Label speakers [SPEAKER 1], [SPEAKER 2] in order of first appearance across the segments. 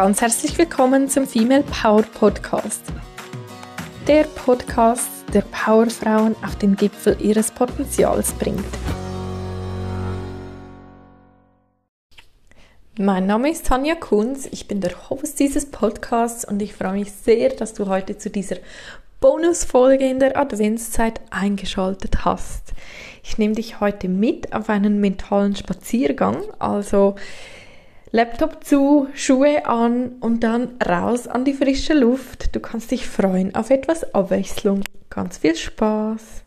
[SPEAKER 1] ganz herzlich willkommen zum Female Power Podcast. Der Podcast, der Powerfrauen auf den Gipfel ihres Potenzials bringt. Mein Name ist Tanja Kunz, ich bin der Host dieses Podcasts und ich freue mich sehr, dass du heute zu dieser Bonusfolge in der Adventszeit eingeschaltet hast. Ich nehme dich heute mit auf einen mentalen Spaziergang, also Laptop zu, Schuhe an und dann raus an die frische Luft. Du kannst dich freuen auf etwas Abwechslung. Ganz viel Spaß!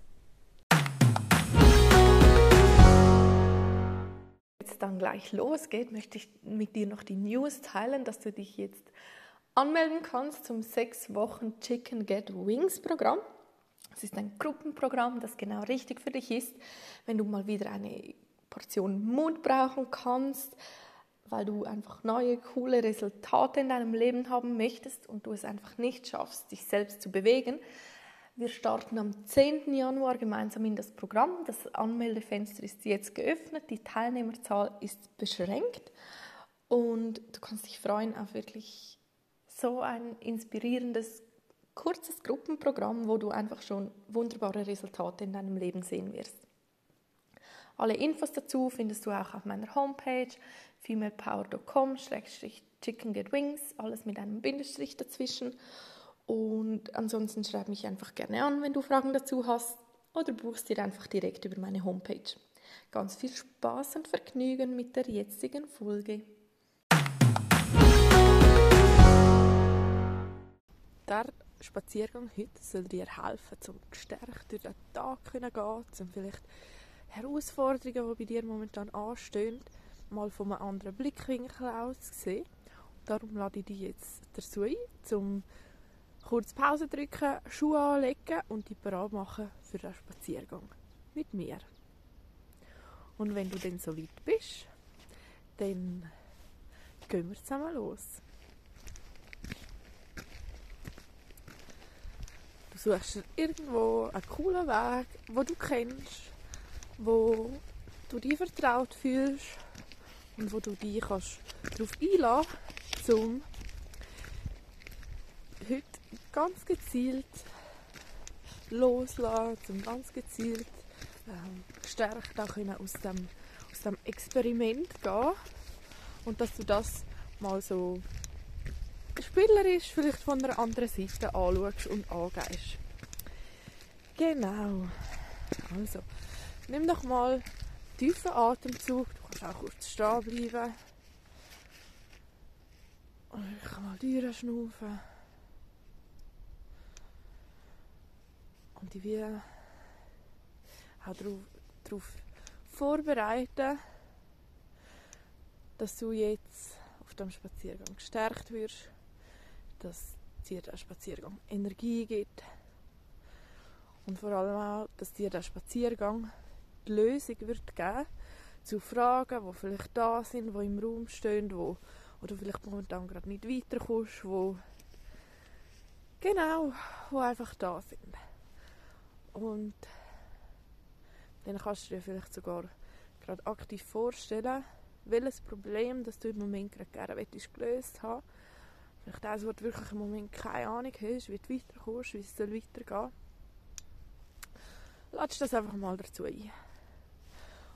[SPEAKER 1] Jetzt dann gleich losgeht, möchte ich mit dir noch die News teilen, dass du dich jetzt anmelden kannst zum sechs Wochen Chicken Get Wings Programm. Es ist ein Gruppenprogramm, das genau richtig für dich ist, wenn du mal wieder eine Portion Mut brauchen kannst, weil du einfach neue, coole Resultate in deinem Leben haben möchtest und du es einfach nicht schaffst, dich selbst zu bewegen. Wir starten am 10. Januar gemeinsam in das Programm. Das Anmeldefenster ist jetzt geöffnet, die Teilnehmerzahl ist beschränkt und du kannst dich freuen auf wirklich so ein inspirierendes, kurzes Gruppenprogramm, wo du einfach schon wunderbare Resultate in deinem Leben sehen wirst. Alle Infos dazu findest du auch auf meiner Homepage femalepower.com-chicken get wings, alles mit einem Bindestrich dazwischen. Und ansonsten schreib mich einfach gerne an, wenn du Fragen dazu hast oder buchst dir einfach direkt über meine Homepage. Ganz viel Spaß und Vergnügen mit der jetzigen Folge. Der Spaziergang heute soll dir helfen, um gestärkt durch den Tag zu gehen, um vielleicht Herausforderungen, die bei dir momentan anstehen, mal von einem anderen Blickwinkel aus sehen. Darum lade ich dich jetzt dazu ein, um kurz Pause drücken, Schuhe anlegen und dich bereit machen für den Spaziergang mit mir. Und wenn du dann so weit bist, dann gehen wir zusammen los. Du suchst irgendwo einen coolen Weg, wo du kennst, wo du dich vertraut fühlst und wo du dich kannst darauf einlassen kannst, um heute ganz gezielt loslassen, um ganz gezielt ähm, gestärkt auch aus dem, aus dem Experiment gehen und dass du das mal so spielerisch vielleicht von einer anderen Seite anschaust und angehst. Genau. Also, nimm doch mal tiefen Atemzug. Auch kurz stehen bleiben. Und ich kann mal durchschnaufen. Und ich will auch darauf, darauf vorbereiten, dass du jetzt auf dem Spaziergang gestärkt wirst, dass dir der Spaziergang Energie gibt und vor allem auch, dass dir der Spaziergang die Lösung wird geben zu Fragen, die vielleicht da sind, die im Raum stehen, wo, du vielleicht momentan gerade nicht weiterkommst, wo genau, wo einfach da sind. Und dann kannst du dir vielleicht sogar gerade aktiv vorstellen, welches Problem, das du im Moment gerade gerne möchtest, gelöst haben Vielleicht eines, wo du wirklich im Moment keine Ahnung hast, wie du weiterkommst, wie es weitergehen soll. Lass das einfach mal dazu ein.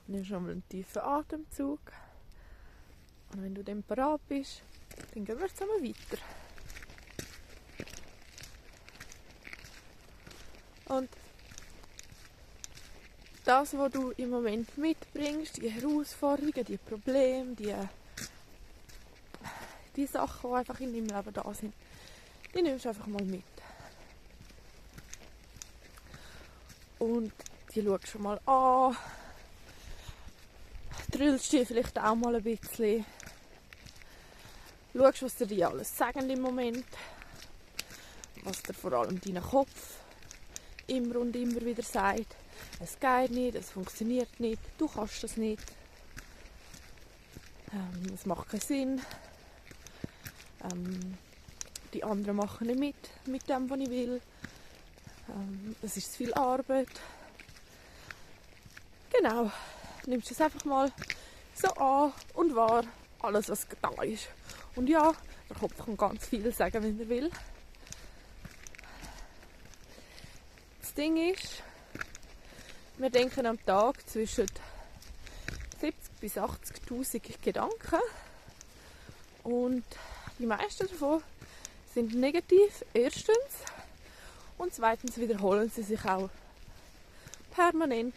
[SPEAKER 1] Nimm schon mal einen tiefen Atemzug. Und wenn du dann bereit bist, dann gehen wir zusammen weiter. Und das, was du im Moment mitbringst, die Herausforderungen, die Probleme, die, die Sachen, die einfach in deinem Leben da sind, die nimmst du einfach mal mit. Und die schaust schon mal an, drüllst dich vielleicht auch mal ein bisschen. Schaust, was dir alles sagen im Moment. Was dir vor allem dein Kopf immer und immer wieder sagt. Es geht nicht, es funktioniert nicht, du kannst das nicht. Ähm, es macht keinen Sinn. Ähm, die anderen machen nicht mit, mit dem, was ich will. Ähm, es ist zu viel Arbeit. Genau nimmst du es einfach mal so an und wahr, alles was da ist. Und ja, Der Kopf kann ganz viel sagen, wenn er will. Das Ding ist, wir denken am Tag zwischen 70 bis 80.000 Gedanken und die meisten davon sind negativ, erstens, und zweitens wiederholen sie sich auch permanent.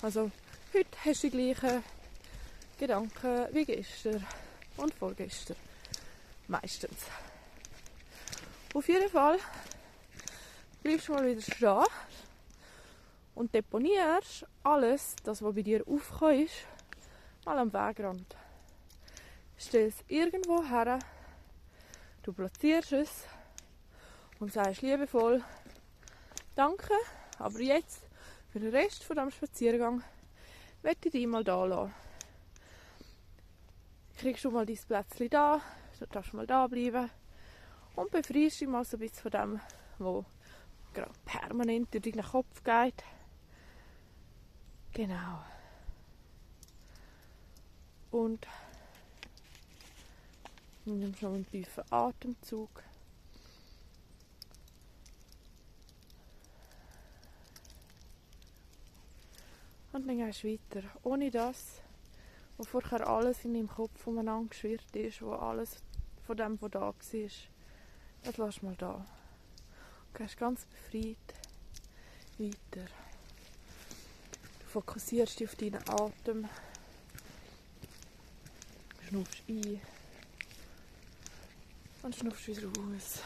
[SPEAKER 1] Also heute hast du die gleichen Gedanken wie gestern und vorgestern. Meistens. Auf jeden Fall bleibst du mal wieder stehen und deponierst alles, das was bei dir aufkommt, mal am Wegrand. Stell es irgendwo her, du platzierst es und sagst liebevoll Danke, aber jetzt für den Rest von dem Spaziergang möchte ich dich mal da lassen. Kriegst du mal dein Plätzchen da, du darfst mal da bleiben und befreist dich mal so ein bisschen von dem, was gerade permanent durch deinen Kopf geht. Genau. Und nimm schon einen tiefen Atemzug. Und dann gehst du weiter. Ohne das, wo vorher alles in deinem Kopf umeinander geschwirrt ist, wo alles von dem, was da war, das lass mal da. Du gehst ganz befreit weiter. Du fokussierst dich auf deinen Atem. Schnuffst ein. Und schnuffst wieder raus.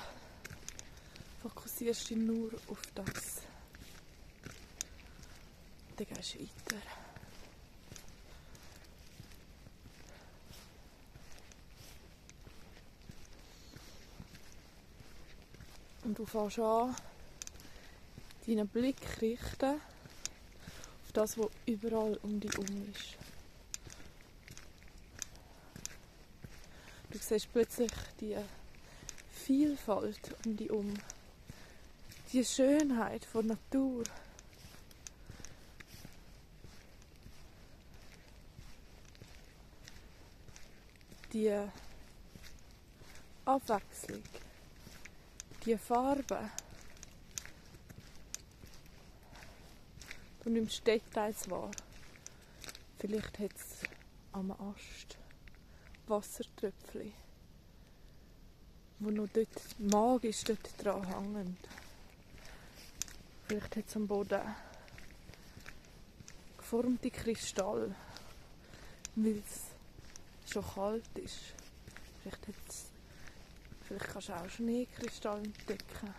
[SPEAKER 1] Fokussierst dich nur auf das. Dann gehst du weiter. Und du fängst an, deinen Blick richten auf das, was überall um dich herum ist. Du siehst plötzlich die Vielfalt um dich herum, die Schönheit der Natur. die Abwechslung, die Farbe. Du nimmst Details wahr. Vielleicht hat es am Ast Wassertröpfchen, wo noch dort magisch dort dran hängen. Vielleicht hat es am Boden geformte Kristall, weil es schon kalt ist. Vielleicht, hat's, vielleicht kannst du auch Schneekristall entdecken.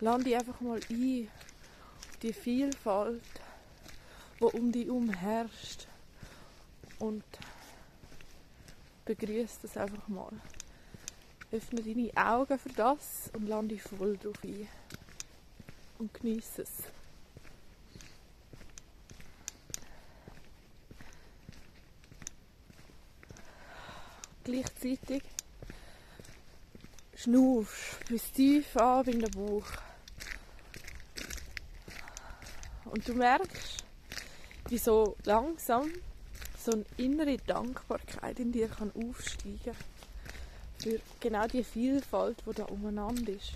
[SPEAKER 1] Lande einfach mal ein auf die Vielfalt, die um dich herum herrscht. Und begrüße das einfach mal. Öffne deine Augen für das und lande voll drauf ein. Und genieße es. Gleichzeitig schnaufst bis tief ab in den Bauch. Und du merkst, wie so langsam so eine innere Dankbarkeit in dir kann aufsteigen für genau die Vielfalt, die da umeinander ist.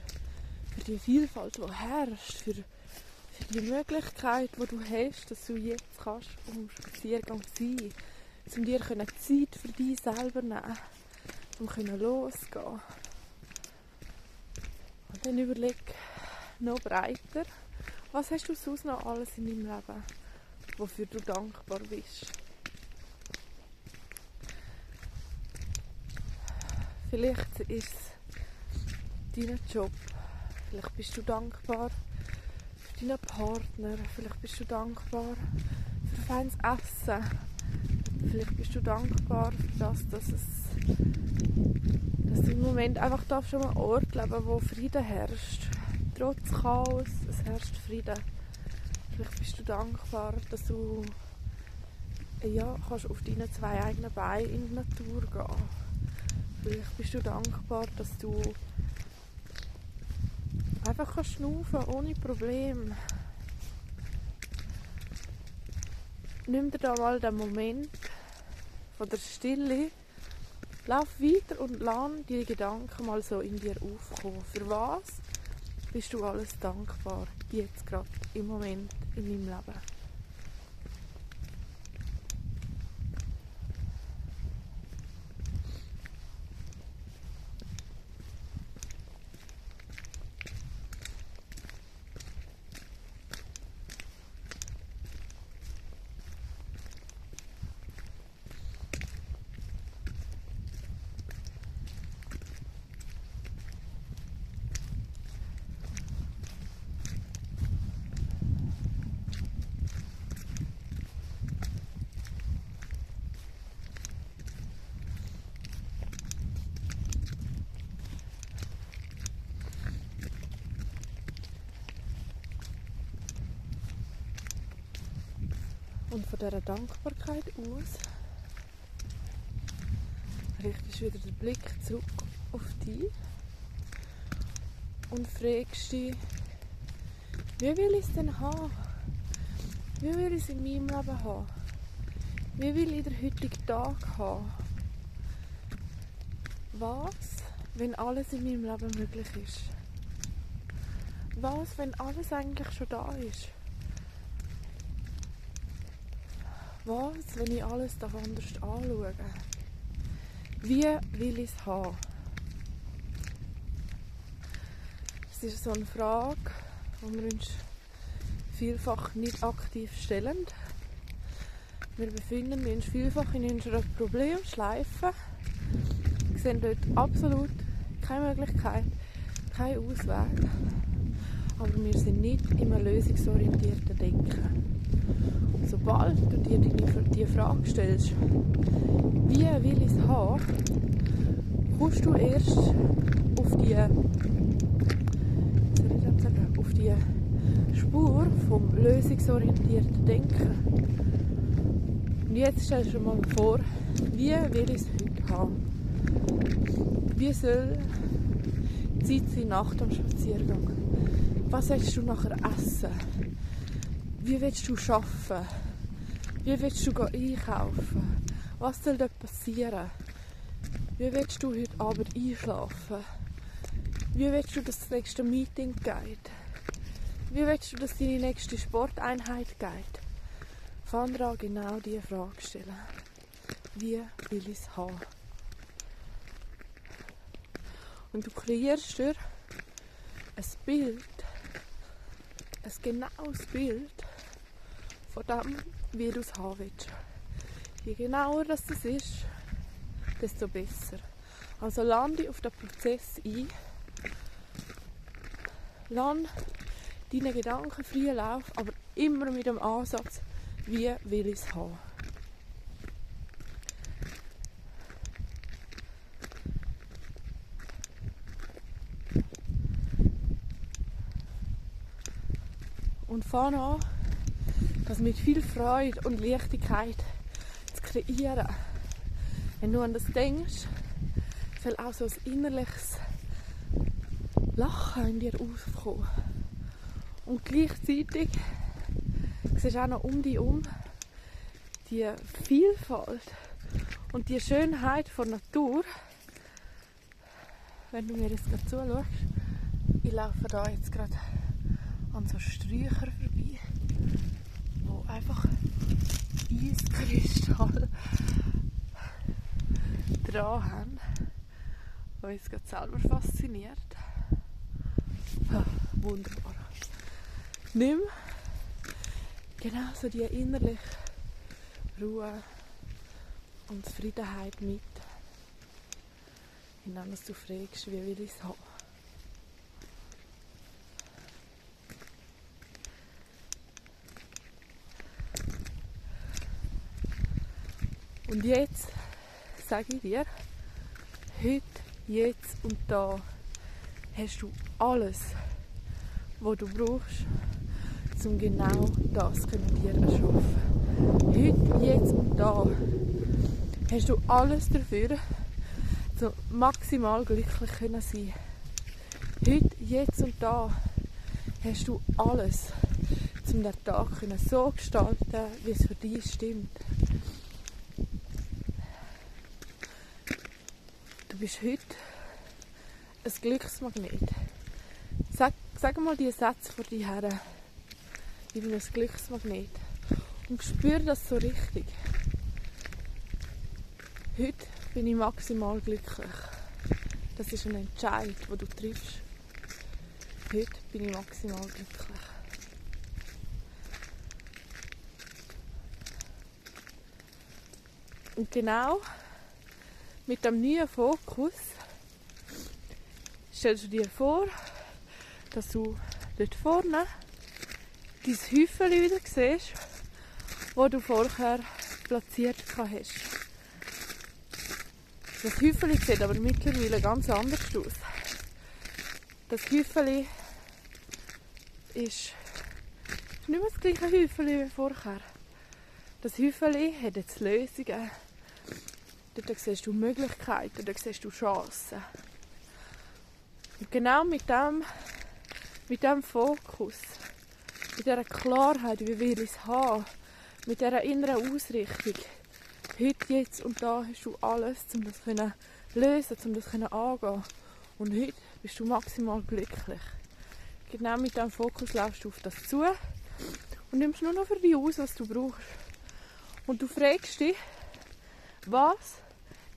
[SPEAKER 1] Für die Vielfalt, die herrscht, für, für die Möglichkeit, die du hast, dass du jetzt kannst um Spaziergang sein kannst um dir Zeit für dich selber nehmen, um loszugehen. Und dann überleg noch breiter, was hast du sonst noch alles in deinem Leben, wofür du dankbar bist. Vielleicht ist es dein Job, vielleicht bist du dankbar für deinen Partner, vielleicht bist du dankbar für feines Essen, Vielleicht bist du dankbar für das, dass, es, dass du im Moment einfach darfst an einem Ort leben wo Frieden herrscht. Trotz Chaos, es herrscht Frieden. Vielleicht bist du dankbar, dass du ja, kannst auf deinen zwei eigenen Beinen in die Natur gehen. Vielleicht bist du dankbar, dass du einfach kannst schnaufen ohne Problem. Nimm dir da mal den Moment von der Stille, lauf weiter und lass die Gedanken mal so in dir aufkommen. Für was bist du alles dankbar, jetzt gerade im Moment in deinem Leben? Und von dieser Dankbarkeit aus richtest du wieder den Blick zurück auf dich und fragst dich, wie will ich es denn haben? Wie will ich es in meinem Leben haben? Wie will ich den heutigen Tag haben? Was, wenn alles in meinem Leben möglich ist? Was, wenn alles eigentlich schon da ist? Was, wenn ich alles anders anschaue? Wie will ich es haben? Es ist so eine Frage, die wir uns vielfach nicht aktiv stellen. Wir befinden uns vielfach in unserer Problemschleife, wir sehen dort absolut keine Möglichkeit, keinen Ausweg. Aber wir sind nicht im lösungsorientierten Denken. Sobald du dir die Frage stellst, wie will ich es haben, kommst du erst auf die, auf die Spur vom lösungsorientierten Denken. Und jetzt stell dir mal vor, wie will ich es heute haben? Wie soll die Zeit sein nach dem Spaziergang? Was willst du nachher essen? Wie willst du arbeiten? Wie willst du einkaufen? Was soll dort passieren? Wie willst du heute Abend einschlafen? Wie willst du, dass das nächste Meeting geht? Wie willst du, dass deine nächste Sporteinheit geht? Fang an, genau diese Frage stellen. Wie will ich es haben? Und du kreierst dir ein Bild, ein genaues Bild von du es haben willst. Je genauer das ist, desto besser. Also lande auf den Prozess ein. Lande deine Gedanken freien Lauf, aber immer mit dem Ansatz, wie will ich es haben. Und fang an, das mit viel Freude und Leichtigkeit zu kreieren. Wenn du an das denkst, soll auch so ein innerliches Lachen in dir aufkommen. Und gleichzeitig siehst du auch noch um dich um die Vielfalt und die Schönheit der Natur. Wenn du mir jetzt gerade zuschaust, ich laufe da jetzt gerade an so Sträucher vorbei, einfach Eiskristall dran haben, was uns gerade selber fasziniert. Ah, wunderbar. Nimm genau so die innerliche Ruhe und Zufriedenheit mit, indem du fragst, wie will ich es haben. Und jetzt sage ich dir, heute, jetzt und da hast du alles, was du brauchst, um genau das zu dir erschaffen. Heute, jetzt und da hast du alles dafür, so maximal glücklich können sein. Heute, jetzt und da hast du alles, um den Tag so gestalten, wie es für dich stimmt. Du bist heute ein Glücksmagnet. Sag, sag mal diese Sätze vor dir her. Ich bin ein Glücksmagnet. Und spür das so richtig. Heute bin ich maximal glücklich. Das ist ein Entscheid, den du triffst. Heute bin ich maximal glücklich. Und genau mit dem neuen Fokus stellst du dir vor, dass du dort vorne dein Häufchen wieder siehst, wo du vorher platziert hast. Das Häufchen sieht aber mittlerweile ganz anders aus. Das Häufchen ist nicht mehr das gleiche Häufchen wie vorher. Das Häufchen hat jetzt Lösungen. Dort siehst du Möglichkeiten, dort siehst du Chancen. Und genau mit dem, mit dem Fokus, mit dieser Klarheit, wie wir es haben, mit dieser inneren Ausrichtung, heute, jetzt und da hast du alles, um das zu lösen, um das angehen. Und heute bist du maximal glücklich. Genau mit diesem Fokus laufst du auf das zu und nimmst nur noch für dich aus, was du brauchst. Und du fragst dich, was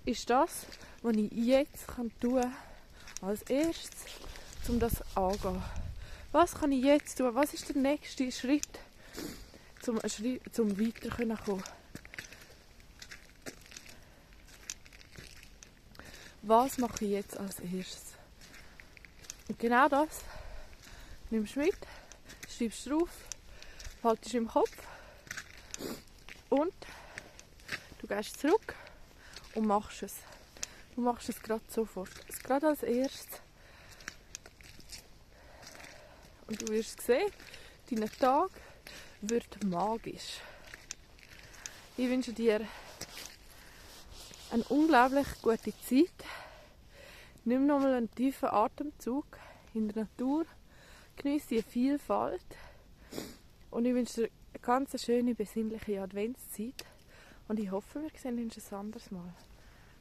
[SPEAKER 1] ist das, was ich jetzt tun kann, als erstes, um das anzugehen. Was kann ich jetzt tun? Was ist der nächste Schritt, um, zum weiterkommen? Was mache ich jetzt als erstes? Und genau das nimmst du mit, schreibst drauf, haltest im Kopf und du gehst zurück und machst es. Du machst es gerade sofort. Gerade als erstes. Und du wirst sehen, dein Tag wird magisch. Ich wünsche dir eine unglaublich gute Zeit. Nimm nochmal einen tiefen Atemzug in der Natur. Genieße die Vielfalt. Und ich wünsche dir eine ganz schöne, besinnliche Adventszeit. Und ich hoffe, wir sehen uns ein anderes Mal.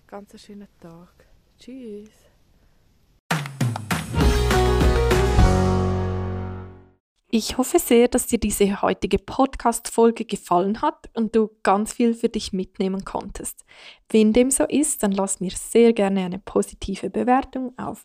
[SPEAKER 1] Ganz einen schönen Tag. Tschüss.
[SPEAKER 2] Ich hoffe sehr, dass dir diese heutige Podcast-Folge gefallen hat und du ganz viel für dich mitnehmen konntest. Wenn dem so ist, dann lass mir sehr gerne eine positive Bewertung auf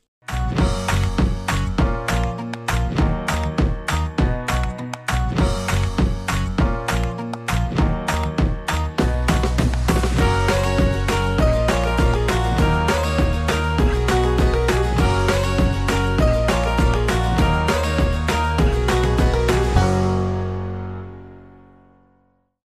[SPEAKER 2] Bye.